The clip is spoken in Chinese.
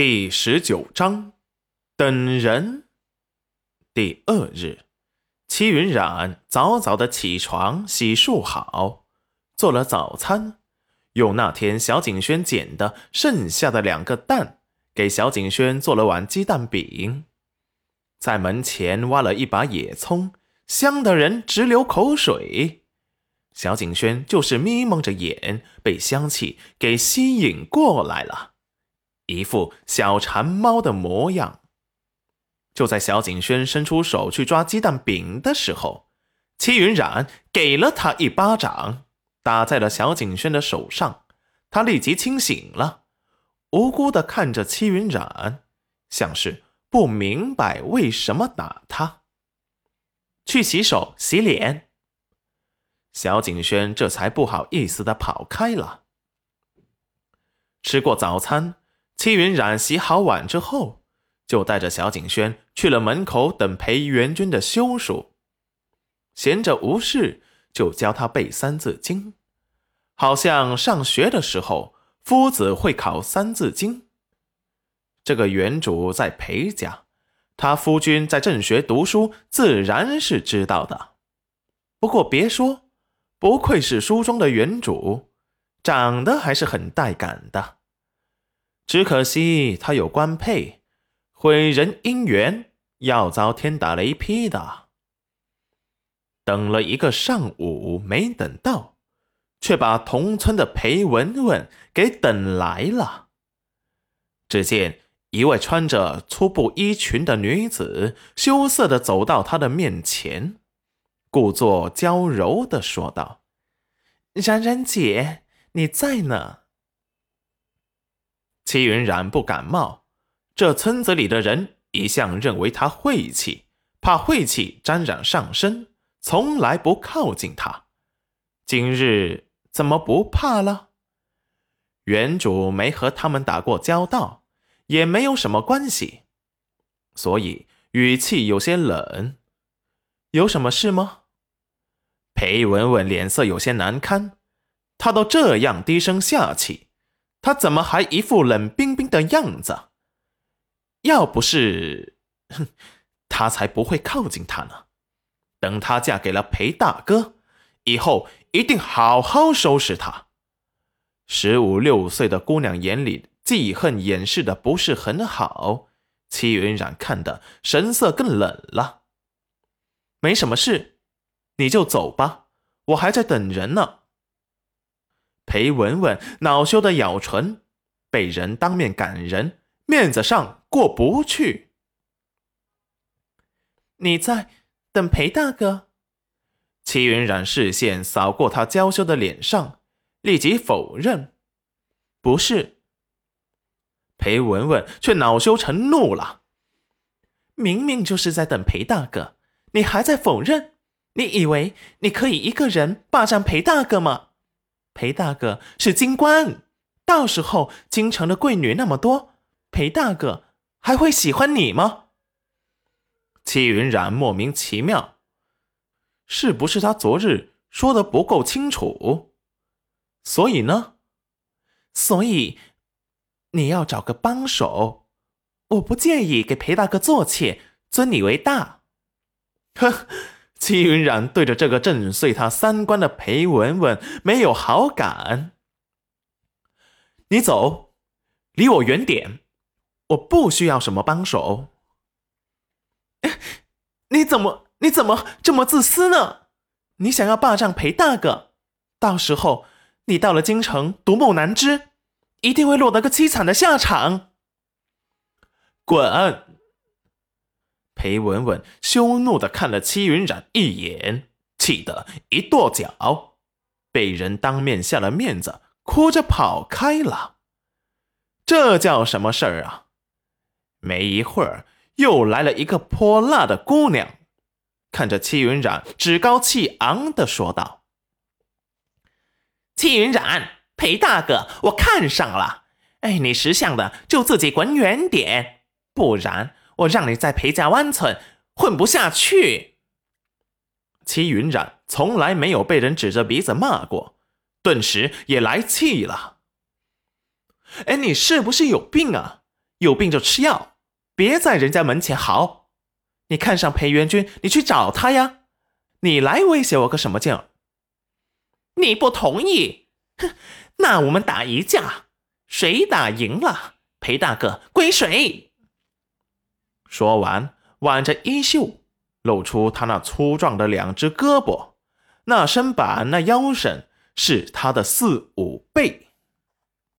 第十九章，等人。第二日，戚云染早早的起床，洗漱好，做了早餐，用那天小景轩捡的剩下的两个蛋，给小景轩做了碗鸡蛋饼，在门前挖了一把野葱，香的人直流口水。小景轩就是眯蒙着眼，被香气给吸引过来了。一副小馋猫的模样。就在小景轩伸出手去抓鸡蛋饼的时候，戚云染给了他一巴掌，打在了小景轩的手上。他立即清醒了，无辜的看着戚云染，像是不明白为什么打他。去洗手洗脸。小景轩这才不好意思的跑开了。吃过早餐。戚云染洗好碗之后，就带着小景轩去了门口等裴元君的休书。闲着无事，就教他背《三字经》，好像上学的时候夫子会考《三字经》。这个原主在裴家，他夫君在正学读书，自然是知道的。不过别说，不愧是书中的原主，长得还是很带感的。只可惜他有官配，毁人姻缘，要遭天打雷劈的。等了一个上午没等到，却把同村的裴文文给等来了。只见一位穿着粗布衣裙的女子，羞涩的走到他的面前，故作娇柔的说道：“冉冉姐，你在呢。”戚云染不感冒，这村子里的人一向认为他晦气，怕晦气沾染上身，从来不靠近他。今日怎么不怕了？原主没和他们打过交道，也没有什么关系，所以语气有些冷。有什么事吗？裴文文脸色有些难堪，他都这样低声下气。他怎么还一副冷冰冰的样子？要不是，哼，他才不会靠近他呢。等她嫁给了裴大哥，以后一定好好收拾她。十五六岁的姑娘眼里记恨掩饰的不是很好，戚云染看的神色更冷了。没什么事，你就走吧，我还在等人呢。裴文文恼羞的咬唇，被人当面赶人，面子上过不去。你在等裴大哥？齐云染视线扫过他娇羞的脸上，立即否认：“不是。”裴文文却恼羞成怒了：“明明就是在等裴大哥，你还在否认？你以为你可以一个人霸占裴大哥吗？”裴大哥是京官，到时候京城的贵女那么多，裴大哥还会喜欢你吗？戚云染莫名其妙，是不是他昨日说的不够清楚？所以呢？所以你要找个帮手，我不介意给裴大哥做妾，尊你为大。呵。戚云染对着这个震碎他三观的裴文文没有好感。你走，离我远点，我不需要什么帮手。你怎么你怎么这么自私呢？你想要霸占裴大哥，到时候你到了京城独木难支，一定会落得个凄惨的下场。滚！裴文文羞怒的看了戚云染一眼，气得一跺脚，被人当面下了面子，哭着跑开了。这叫什么事儿啊？没一会儿，又来了一个泼辣的姑娘，看着戚云染，趾高气昂的说道：“戚云染，裴大哥，我看上了。哎，你识相的就自己滚远点，不然……”我让你在裴家湾村混不下去。齐云染从来没有被人指着鼻子骂过，顿时也来气了。哎，你是不是有病啊？有病就吃药，别在人家门前嚎。你看上裴元君，你去找他呀。你来威胁我个什么劲？你不同意？哼，那我们打一架，谁打赢了，裴大哥归谁。说完，挽着衣袖，露出他那粗壮的两只胳膊，那身板、那腰身是他的四五倍。